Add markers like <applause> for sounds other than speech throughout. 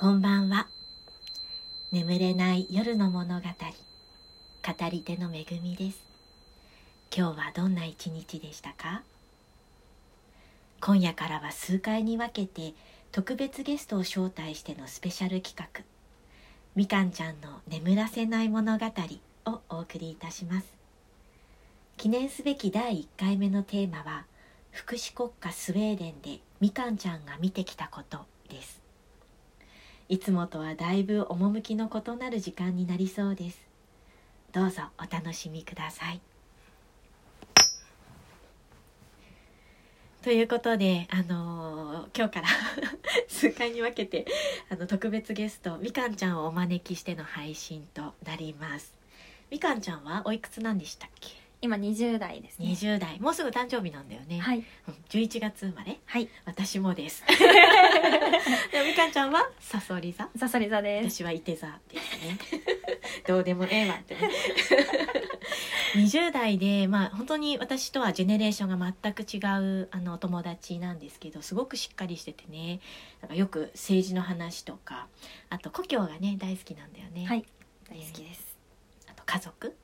こんばんは。眠れない夜の物語、語り手のめぐみです。今日はどんな一日でしたか？今夜からは数回に分けて特別ゲストを招待してのスペシャル企画、みかんちゃんの眠らせない物語をお送りいたします。記念すべき第1回目のテーマは、福祉国家スウェーデンでみかんちゃんが見てきたことですいつもとはだいぶ趣の異なる時間になりそうです。どうぞお楽しみください。ということで、あのー今日から <laughs> 数回に分けてあの特別ゲストみかんちゃんをお招きしての配信となります。みかんちゃんはおいくつなんでしたっけ？今20代ですね。20代もうすぐ誕生日なんだよね、はい。うん11月生まれはい。私もです <laughs> でもみかんちゃんはさそり座さそり座です。私はいて座ですねどうでもええわってね <laughs> 20代でまあ本当に私とはジェネレーションが全く違うあのお友達なんですけどすごくしっかりしててねなんかよく政治の話とかあと故郷がね大好きなんだよね、はい。大好きです。あと家族、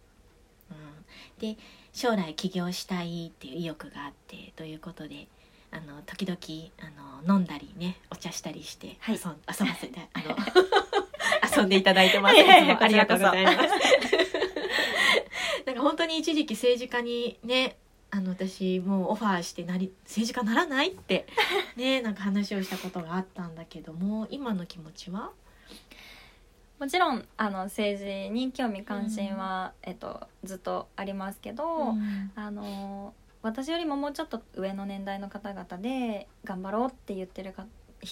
うん、で将来起業したいっていう意欲があってということであの時々あの飲んだりねお茶したりして、はい。遊ん遊ばせて <laughs> あの遊んでいただいてます。<laughs> いやいありがとうございます。なんか本当に一時期政治家にねあの私もうオファーしてなり政治家ならないってねなんか話をしたことがあったんだけども今の気持ちは？もちろんあの政治に興味関心は、えっとずっとありますけど、うん。あの私よりももうちょっと上の年代の方々で頑張ろうって言ってるか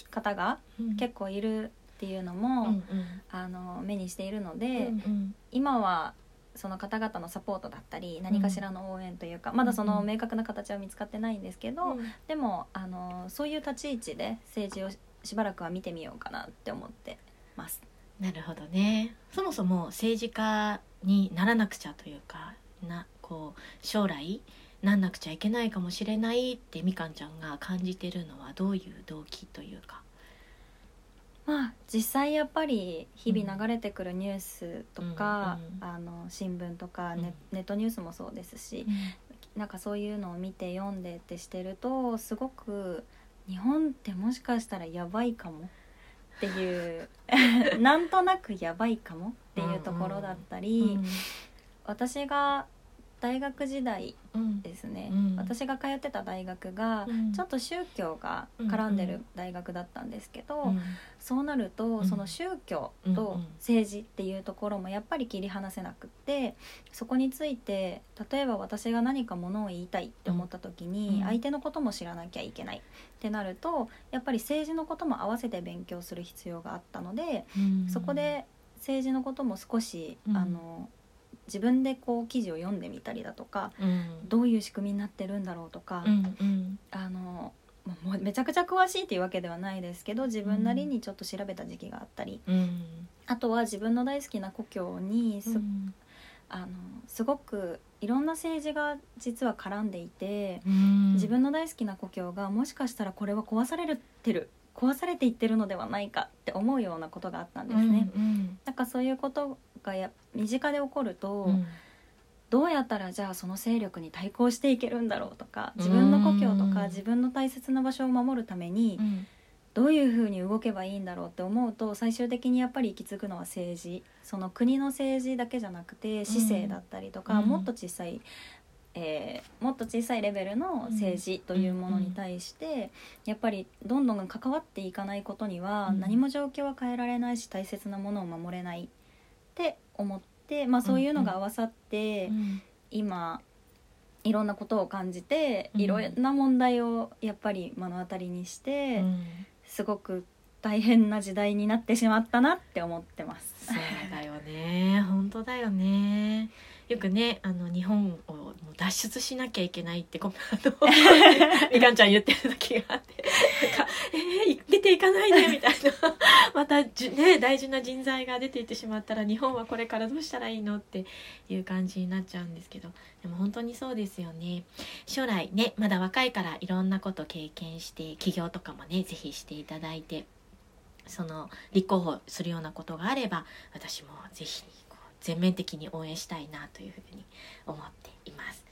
方が結構いるっていうのも、うんうん。あの目にしているので、うんうん。今はその方々のサポートだったり何かしらの応援というか、まだその明確な形は見つかってないんですけど、うん。でもあのそういう立ち位置で政治をしばらくは見てみようかなって思ってます。なるほどね。そもそも政治家にならなくちゃというかなこう将来なんなくちゃいけないかもしれないってみかんちゃんが感じてるのはどういう動機というか？まあ実際やっぱり日々流れてくるニュースとか、うんあの新聞とかうん。ネ,、ネットニュースもそうですし、なんかそういうのを見て読んでってしてるとすごく日本ってもしかしたらやばいかもっていう。<laughs> なんとなくやばいかもっていうところだったり、私が大学時代うん。ですね、うん。私が通ってた大学がうん。ちょっと宗教が絡んでる大学だったんですけど、うん。そうなると、うん。その宗教うんと政治っていうところもやっぱり切り離せなくってそこについて例えば私が何かものを言いたいって思った時に、うん。相手のことも知らなきゃいけないってなるとやっぱり政治のことも合わせて勉強する必要があったので、うん。そこで政治のことも少し、うん。あの自分でこう記事を読んでみたりだとかうん。どういう仕組みになってるんだろうとか、うんうん。あのもうめちゃくちゃ詳しいっていうわけではないですけど自分なりにちょっと調べた時期があったり、うん。あとは自分の大好きな故郷にす,、うん。あのすごくいろんな政治が実は絡んでいて、うん。自分の大好きな故郷がもしかしたらこれは壊されてる壊されていってるのではないかって思うようなことがあったんですね。うん。なんかそういうことがや身近で起こると、うん。どうやったらじゃあその勢力に対抗していけるんだろうとか自分の故郷とうんか自分の大切な場所を守るためにうん。どういうふうに動けばいいんだろうって思うと最終的にやっぱり行き着くのは政治。その国の政治だけじゃなくて市政だったりとか、うん。もっと小さい、えーもっと小さいレベルの政治というものに対して、やっぱりどんどん関わっていかないことにはうん。何も状況は変えられないし大切なものを守れないって思って、まあ、そういうのが合わさって。うん今いろんなことを感じてうんいろんな問題をやっぱり目の当たりにして、うんすごく大変な時代になってしまったなって思ってます。そうだよね本当だよねよくねあの日本を脱出しなきゃいけないってこあの <laughs> みかんちゃん言ってる時があってなんか「えー、出ていかないで」みたいな。<laughs> またじ、ね、大事な人材が出ていってしまったら日本はこれからどうしたらいいのっていう感じになっちゃうんですけど。でも本当にそうですよね。将来ねまだ若いからいろんなこと経験して起業とかもねぜひしていただいてその立候補するようなことがあれば私もぜひこう全面的に応援したいなというふうに思っています。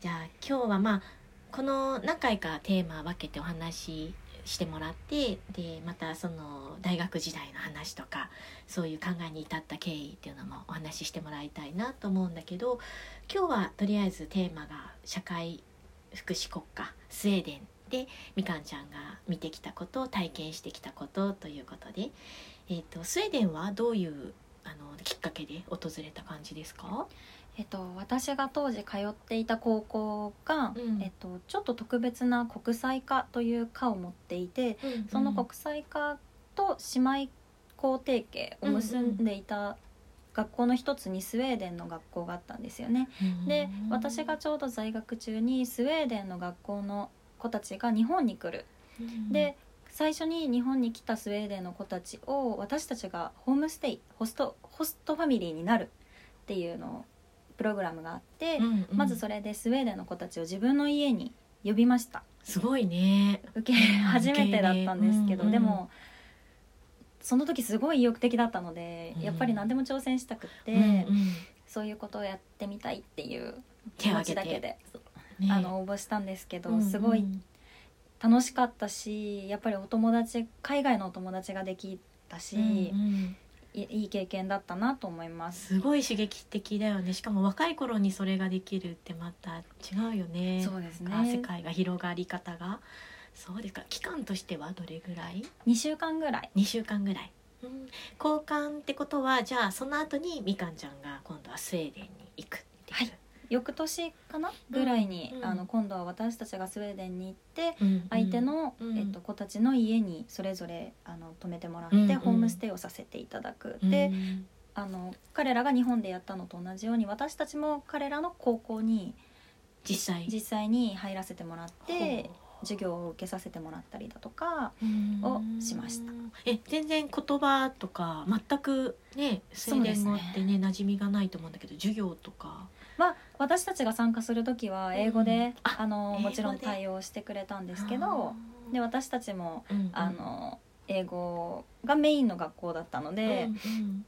じゃあ今日はまあこの何回かテーマ分けてお話してもらってでまたその大学時代の話とかそういう考えに至った経緯っていうのもお話ししてもらいたいなと思うんだけど今日はとりあえずテーマが社会福祉国家スウェーデンでみかんちゃんが見てきたこと体験してきたことということで、えーと、スウェーデンはどういうあのきっかけで訪れた感じですか？えっと、私が当時通っていた高校が、うん、えっと、ちょっと特別な国際科という科を持っていて、うんうん、その国際科と姉妹校提携を結んでいた学校の一つにスウェーデンの学校があったんですよね。で私がちょうど在学中にスウェーデンの学校の子たちが日本に来る。で最初に日本に来たスウェーデンの子たちを私たちがホームステイホストホストファミリーになるっていうのをプログラムがあって、うんうん、まずそれでスウェーデンの子たちを自分の家に呼びました。すごいね。受け初めてだったんですけど、うんうん、でもその時すごい意欲的だったので、うん、やっぱり何でも挑戦したくって、うんうん、そういうことをやってみたいっていう気持ちだけで、ね、あの応募したんですけど、うんうん、すごい楽しかったしやっぱりお友達海外のお友達ができたし、うんうんいい経験だったなと思います。すごい刺激的だよね。しかも若い頃にそれができるってまた違うよね。そうですね。世界が広がり方が。そうですか。期間としてはどれぐらい？2週間ぐらい。2週間ぐらい、うん、交換ってことはじゃあその後にみかんちゃんが今度はスウェーデンに行くっていう、はい翌年かなぐらいに、うん、あの今度は私たちがスウェーデンに行って、うん、相手の、うん、えっと、子たちの家にそれぞれあの泊めてもらって、ホームステイをさせていただく。であの彼らが日本でやったのと同じように私たちも彼らの高校に実際。実際に入らせてもらって授業を受けさせてもらったりだとかをしました。え全然言葉とか全くねスウェーデン語ってねね馴染みがないと思うんだけど授業とか。まあ、私たちが参加する時は英語で、うん、あのもちろん対応してくれたんですけどで私たちも、うんうん、あの英語がメインの学校だったので、うんうん、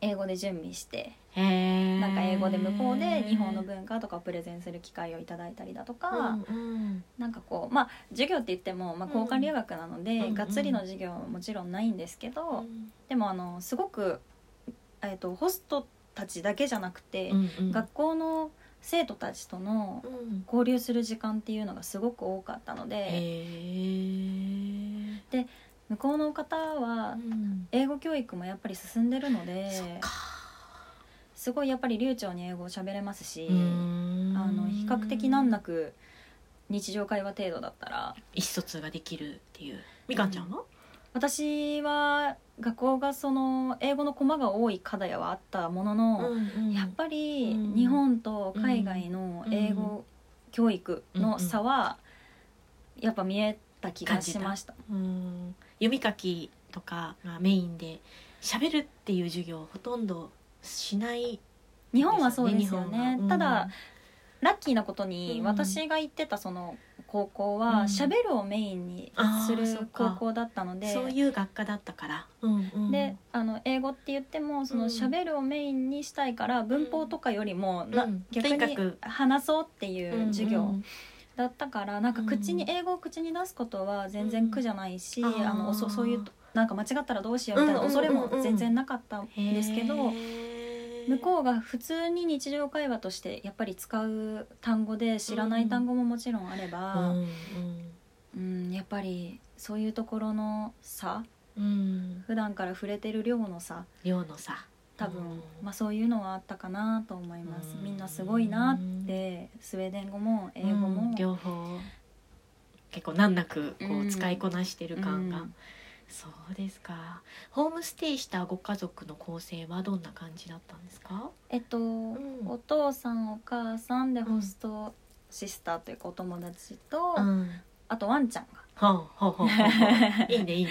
英語で準備してなんか英語で向こうで日本の文化とかをプレゼンする機会をいただいたりだとか、うんうん、なんかこうまあ授業って言っても、まあ、交換留学なので、うん、がっつりの授業はもちろんないんですけど、うん、でもあのすごく、えーとホストたちだけじゃなくて、うんうん、学校の生徒たちとの交流する時間っていうのがすごく多かったので、で向こうの方は英語教育もやっぱり進んでるので、すごいやっぱり流暢に英語を喋れますしあの比較的難なく日常会話程度だったら。意思疎通ができるっていう。みかんちゃんは、私は学校がその英語のコマが多い課題はあったものの、うんうん、やっぱり日本と海外の英語教育の差はやっぱ見えた気がしました。うん、読み書きとかがメインで喋るっていう授業ほとんどしない、ね、日本はそうですよね。ただラッキーなことに私が行ってたその高校はしゃべるをメインにする高校だったので、そういう学科だったから、うんうん、であの英語って言ってもそのしゃべるをメインにしたいから文法とかよりも、な逆に話そうっていう授業。だったからなんか口に、英語を口に出すことは全然苦じゃないし、あのそそういうなんか間違ったらどうしようみたいな恐れも全然なかったんですけど、向こうが普通に日常会話としてやっぱり使う単語で知らない単語ももちろんあれば、うん、うん、やっぱりそういうところの差、うん、普段から触れてる量の差量の差多分、うん、まあ、そういうのはあったかなと思います、みんなすごいなってスウェーデン語も英語も、両方結構難なくこう使いこなしてる感が。そうですか。ホームステイしたご家族の構成はどんな感じだったんですか？えっと、うん、お父さんお母さんでホストシスターというかお友達と、うん、あとワンちゃんが。はあはあはあ、いいねいいね。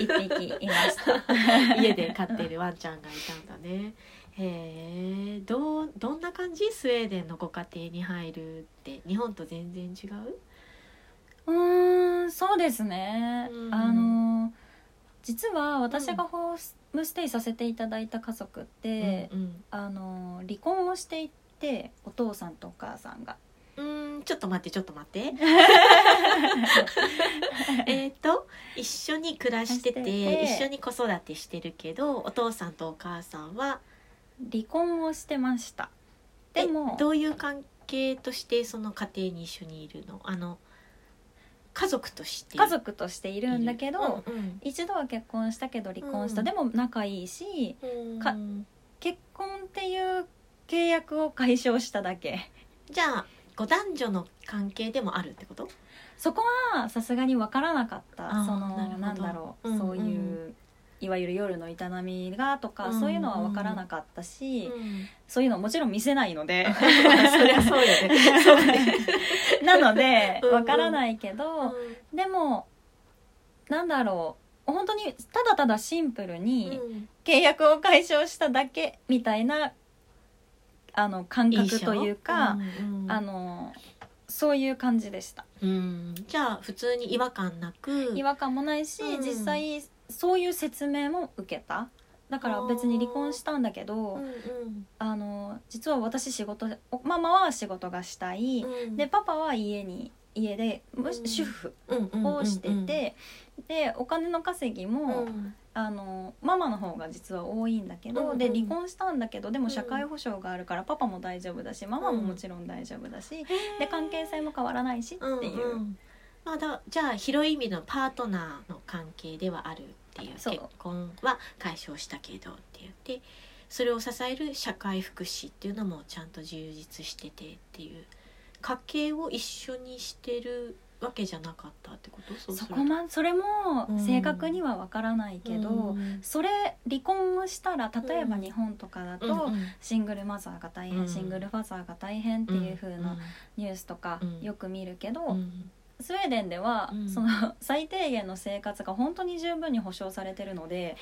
一匹いました。家で飼ってるワンちゃんがいたんだね。へえどうどんな感じ？スウェーデンのご家庭に入るって日本と全然違う？うんそうですね、うん、あの実は私がホームステイさせていただいた家族って、うんあの離婚をしていてお父さんとお母さんが。うん、ちょっと待ってちょっと待って。<laughs> えっと一緒に暮らしてて。一緒に子育てしてるけどお父さんとお母さんは？離婚をしてました。でもえどういう関係としてその家庭に一緒にいるの？あの家族として。家族としているんだけど、うんうん。一度は結婚したけど離婚した、うん。でも仲いいしうん。か結婚っていう契約を解消しただけ。じゃあこう男女の関係でもあるってこと？そこはさすがに分からなかった。そのなんだろう、うんうん。そういういわゆる夜の営みがとか、うん。うんそういうのは分からなかったし、うん。そういうのもちろん見せないので。<laughs> そりゃそうよね。<laughs> なのでうんうん。分からないけど、でもなんだろう。本当にただただシンプルにうん。契約を解消しただけみたいなあの感覚というか、うんうん。あのそういう感じでした。うん。じゃあ普通に違和感なく。違和感もないし、うん。実際そういう説明も受けた。だから別に離婚したんだけど、うんうん。あの実は私仕事おママは仕事がしたい、うん。でパパは家に家でむうん。主婦をしてて、でお金の稼ぎうも、ん。あのママの方が実は多いんだけど、うんうんで離婚したんだけどでもうん社会保障があるからパパも大丈夫だしママももちろん大丈夫だし、で関係性も変わらないしっていう、まあ、だじゃあ広い意味のパートナーの関係ではあるっていう結婚は解消したけどって言ってそれを支える社会福祉っていうのもちゃんと充実しててっていう家計を一緒にしてるわけじゃなかったってこと？そこまそれもうん正確には分からないけど、うん。それ離婚をしたら例えばうん。日本とかだと、シングルマザーが大変、うん。シングルファザーが大変っていう風なニュースとかうん。よく見るけど、うんスウェーデンでは、うん。その <laughs> 最低限の生活が本当に十分に保障されてるので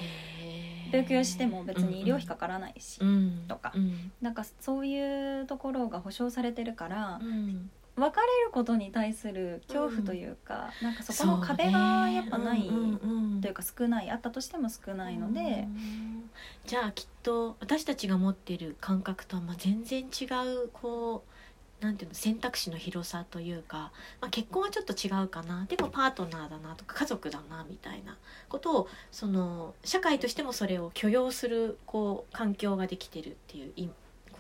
病気をしても別に医療費かからないし、うん。とか。うん。なんかそういうところが保障されてるからうん。別れることに対する恐怖というか、なんかそこの壁がやっぱない、そうね。うんうんうん。というか少ないあったとしても少ないので、うん。じゃあきっと私たちが持っている感覚とはまあ全然違うこうなんていうの選択肢の広さというか、まあ、結婚はちょっと違うかな。でもパートナーだなとか家族だなみたいなことをその社会としてもそれを許容するこう環境ができてるっていう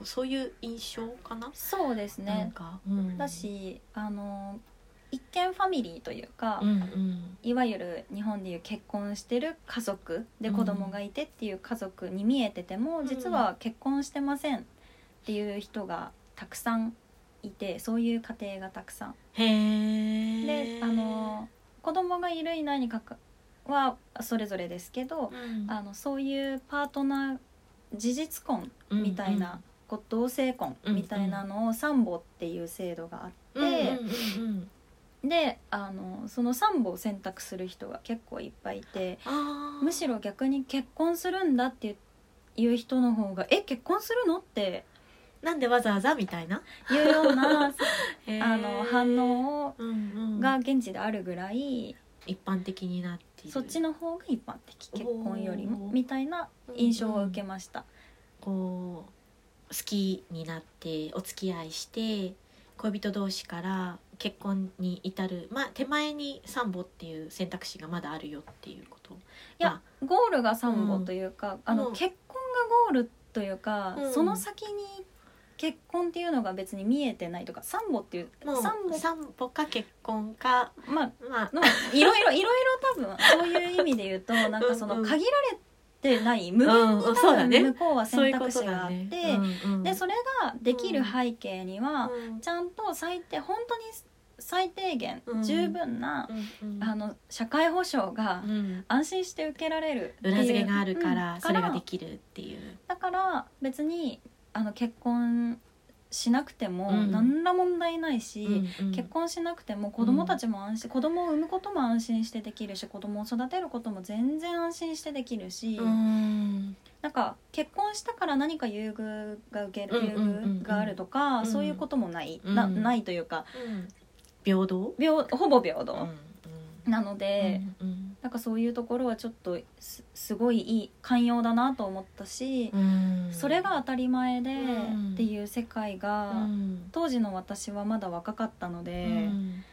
そういう印象かな？そうですなんねか、うん、だしあの一見ファミリーというか、うんうん。いわゆる日本でいう結婚してる家族で子供がいてっていう家族に見えてても、うん。実は結婚してませんっていう人がたくさんいてそういう家庭がたくさん。であの子供がいるいないにかかはそれぞれですけど、うん。あのそういうパートナー事実婚みたいな、こう同性婚みたいなのを三母っていう制度があって、うんうんうんうん。であのその三母を選択する人が結構いっぱいいてむしろ逆に結婚するんだっていう人の方が「え結婚するの?」ってなんでわざわざみたいな？いうようなあ <laughs> あの反応をうんうん。が現地であるぐらい一般的になってそっちの方が一般的結婚よりもみたいな印象を受けました。こう好きになってお付き合いして恋人同士から結婚に至るまあ手前に三母っていう選択肢がまだあるよっていうこと。いやゴールが三母というか、あうんの結婚がゴールというか、うん。その先に結婚っていうのが別に見えてないとか三母っていうもう三母三母か結婚かまあまあ。のいろいろいろいろ多分そういう意味で言うと <laughs> なんかその限られてない無限にうん多分向こうは選択肢があって、でそれができる背景には、うん。ちゃんと最低本当に最低限、うん。十分な、うんうん。あの社会保障がうん。安心して受けられる裏付けがあるかうん。らそれができるっていう。だから別にあの結婚しなくてもうん。何ら問題ないし、うんうん。結婚しなくても子供たちも安心、子供を産むことも安心してできるし子供を育てることも全然安心してできるし、うん。なんか結婚したから何か優遇が受ける、うんうんうんうん。優遇があるとか、うん。そういうこともない、うん。なないというか。うん。平等？平ほぼ平等。うん。うん。なので、うんなんかそういうところはちょっとすすごいいい寛容だなと思ったし、うん。それが当たり前でうん。っていう世界が、うん。当時の私はまだ若かったので、うん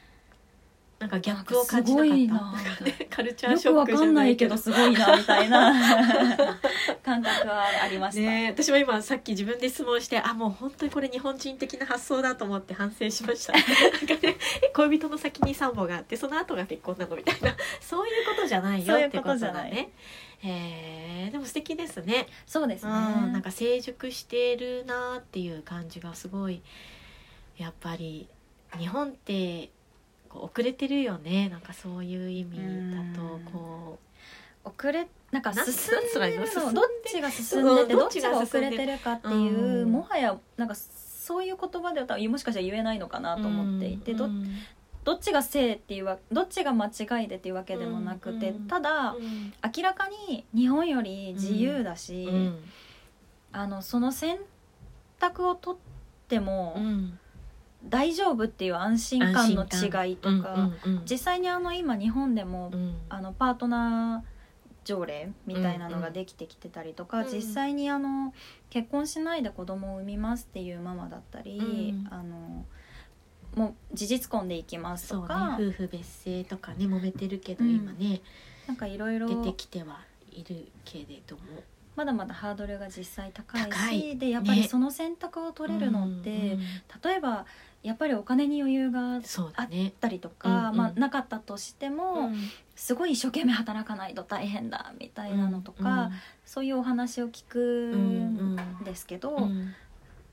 なんかギャップを感じなかった。カルチャーショックじゃないけど。すごいなみたいな。<laughs> 感覚はありました。ねえ私も今さっき自分で質問してあもう本当にこれ日本人的な発想だと思って反省しました。<laughs> なんかね恋人の先に産母があってその後が結婚なのみたいな。<laughs> そういうことじゃないよってここととじゃない。だねえーでも素敵ですね。そうですね。うん、なんか成熟してるなっていう感じがすごいやっぱり日本って遅れてるよね。なんかそういう意味だとうん。こ遅れなんかな進んでるのの？どっちが進んでてうんどっちが遅れてるかっていう、うん。もはやなんかそういう言葉では多分もしかしたら言えないのかなうと思っていて、どうん。どっちが正っていうわどっちが間違いでっていうわけでもなくて、うん。ただうん。明らかに日本より自由だし、うん。あのその選択を取ってもうん大丈夫っていう安心感の違いとか、うんうんうん。実際にあの今日本でもうん。あのパートナー条例みたいなのができてきてたりとか、うん実際にあの結婚しないで子供を産みますっていうママだったり、うん。あのもう事実婚で行きますとか、夫婦別姓とかね揉めてるけどうん。今ね、なんかいろいろ出てきてはいるけれどもまだまだハードルが実際高いしでやっぱりね。その選択を取れるのって、うんうん例えばやっぱりお金に余裕があっそうだね。たりとか、うんうん。まあ、なかったとしても、すごい一生懸命働かないと大変だみたいなのとか、そういうお話を聞くんですけど、うんうん。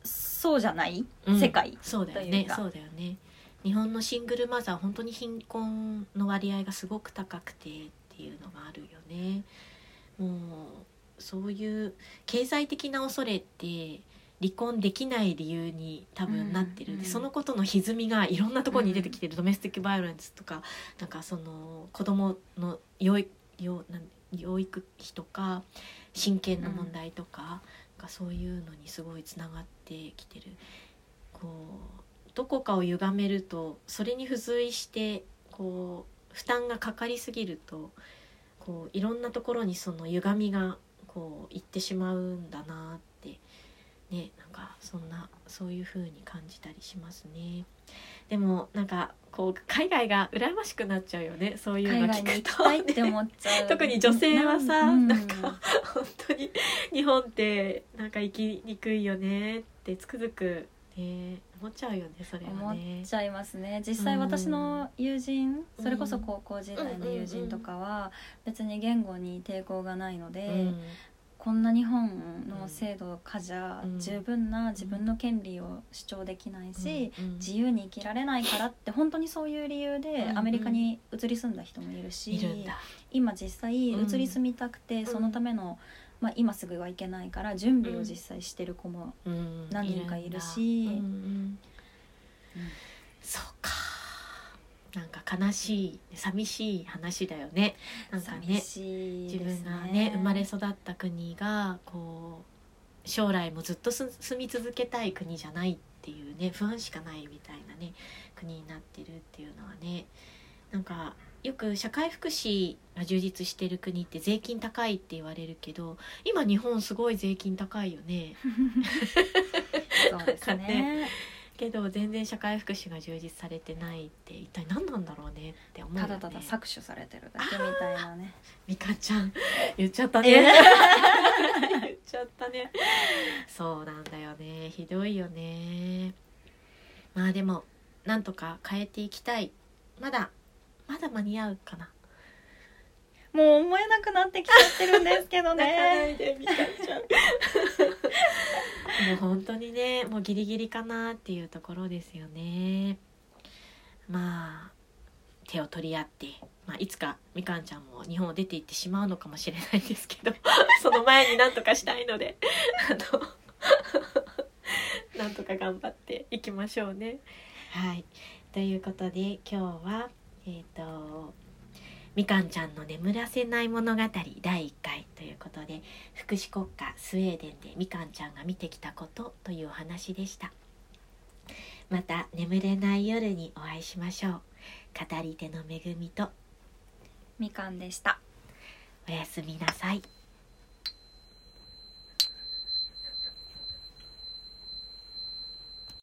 そうじゃない、うん。世界そうだよというか。ねそうだよね。日本のシングルマザー本当に貧困の割合がすごく高くてっていうのがあるよね。もうそういう経済的な恐れって離婚できない理由に多分なってる、うんでそのことの歪みがいろんなところに出てきてる、ドメスティックバイオレンスとかなんかその子供の養育養育費とか親権の問題とか,、なんかそういうのにすごいつながってきてる。こうどこかを歪めるとそれに付随してこう負担がかかりすぎるとこういろんなところにその歪みがこういってしまうんだなってねなんかそんなそういう風に感じたりしますね。でもなんかこう海外が羨ましくなっちゃうよねそういうの聞くと、行きたいって思っちゃう。特に女性はさうんなんか本当に日本ってなんか生きにくいよねってつくづく、ね、思っちゃうよねそれは思ねっ。ちゃいますね。実際私の友人、うん。それこそ高校時代の友人とかは別に言語に抵抗がないので、うん。こんな日本の制度下じゃうん。十分な自分の権利を主張できないし、自由に生きられないからって本当にそういう理由でうんアメリカに移り住んだ人もいるし。今実際うん移り住みたくて、ん。そのための、まあ、今すぐはいけないから準備を実際してる子も、うん。何人かいるし。そうか。なんか悲しい寂しい話だよね。なんか寂ねしい自分がね生まれ育った国がこう将来もずっとす住み続けたい国じゃないっていうね不安しかないみたいなね国になってるっていうのはねなんかよく社会福祉が充実してる国って税金高いって言われるけど今日本すごい税金高いよね。そうですね。<laughs> けど全然社会福祉が充実されてないって一体何なんだろうねって思うよね。ただただ搾取されてるだけみたいなね。みかちゃん言っちゃったね。え <laughs> 言っちゃったね。そうなんだよね。ひどいよね。まあでもなんとか変えていきたい。まだまだ間に合うかな。もう思えなくなってきちゃってるんですけど泣かなね。いでみかちゃんもう本当にねもうギリギリかなっていうところですよね。まあ手を取り合って、まあ、いつかみかんちゃんも日本を出て行ってしまうのかもしれないですけど <laughs> その前になんとかしたいのであのなんとか頑張っていきましょうね。はい。ということで今日はえっ、とみかんちゃんの眠らせない物語第1回ということで福祉国家スウェーデンでみかんちゃんが見てきたことというお話でした。また眠れない夜にお会いしましょう。語り手の恵みと。みかんでした。おやすみなさい